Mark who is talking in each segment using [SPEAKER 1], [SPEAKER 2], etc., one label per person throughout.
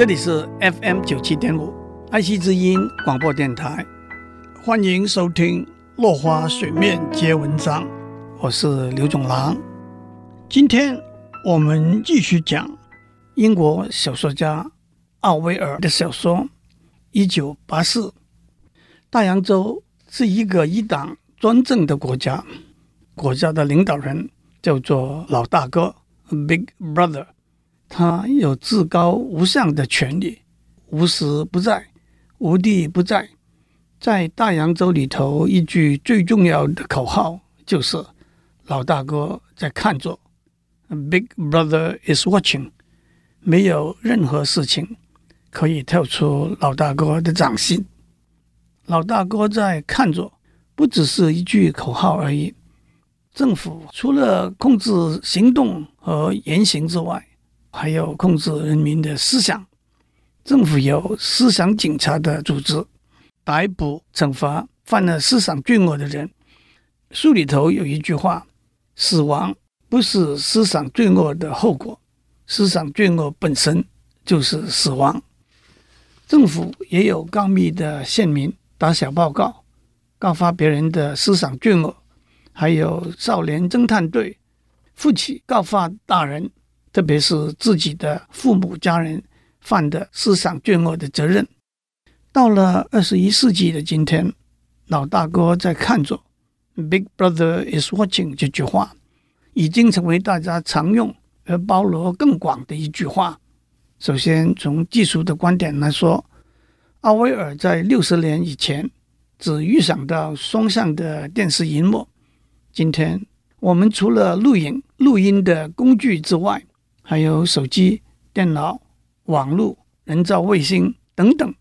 [SPEAKER 1] 这里是 FM 九七点五爱惜之音广播电台，欢迎收听《落花水面皆文章》，我是刘总郎。今天我们继续讲英国小说家奥威尔的小说《一九八四》。大洋洲是一个一党专政的国家，国家的领导人叫做老大哥 （Big Brother）。他有至高无上的权力，无时不在，无地不在。在大洋洲里头，一句最重要的口号就是“老大哥在看着 ”，“Big Brother is watching”。没有任何事情可以跳出老大哥的掌心。老大哥在看着，不只是一句口号而已。政府除了控制行动和言行之外，还有控制人民的思想，政府有思想警察的组织，逮捕、惩罚犯了思想罪恶的人。书里头有一句话：“死亡不是思想罪恶的后果，思想罪恶本身就是死亡。”政府也有告密的县民打小报告，告发别人的思想罪恶，还有少年侦探队负起告发大人。特别是自己的父母家人犯的思想罪恶的责任。到了二十一世纪的今天，老大哥在看着，“Big Brother is watching” 这句话已经成为大家常用而包罗更广的一句话。首先，从技术的观点来说，奥威尔在六十年以前只预想到双向的电视荧幕。今天，我们除了录影、录音的工具之外，还有手机、电脑、网络、人造卫星等等，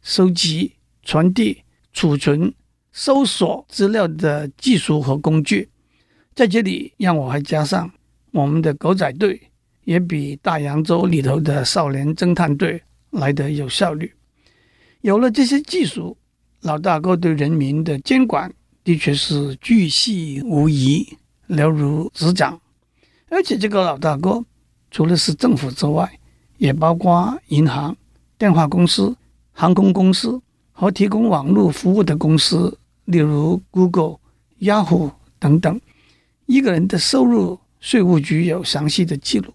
[SPEAKER 1] 收集、传递、储存、搜索资料的技术和工具，在这里让我还加上我们的狗仔队，也比大洋洲里头的少年侦探队来得有效率。有了这些技术，老大哥对人民的监管的确是巨细无遗、了如指掌，而且这个老大哥。除了是政府之外，也包括银行、电话公司、航空公司和提供网络服务的公司，例如 Google、Yahoo 等等。一个人的收入，税务局有详细的记录；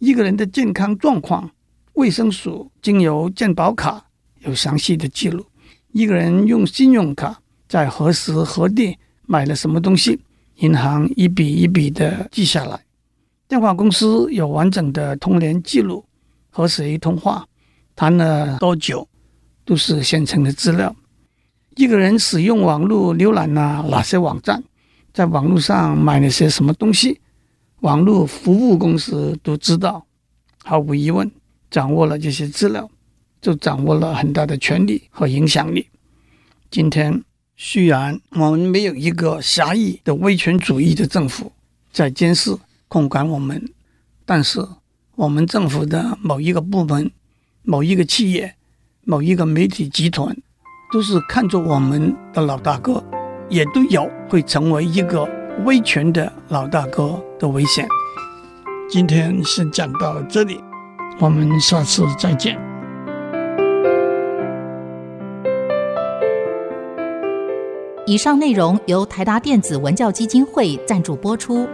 [SPEAKER 1] 一个人的健康状况，卫生署经由健保卡有详细的记录；一个人用信用卡在何时何地买了什么东西，银行一笔一笔的记下来。电话公司有完整的通联记录，和谁通话，谈了多久，都是现成的资料。一个人使用网络浏览了哪些网站，在网络上买了些什么东西，网络服务公司都知道。毫无疑问，掌握了这些资料，就掌握了很大的权力和影响力。今天虽然我们没有一个狭义的威权主义的政府在监视。控管我们，但是我们政府的某一个部门、某一个企业、某一个媒体集团，都是看着我们的老大哥，也都有会成为一个威权的老大哥的危险。今天先讲到这里，我们下次再见。
[SPEAKER 2] 以上内容由台达电子文教基金会赞助播出。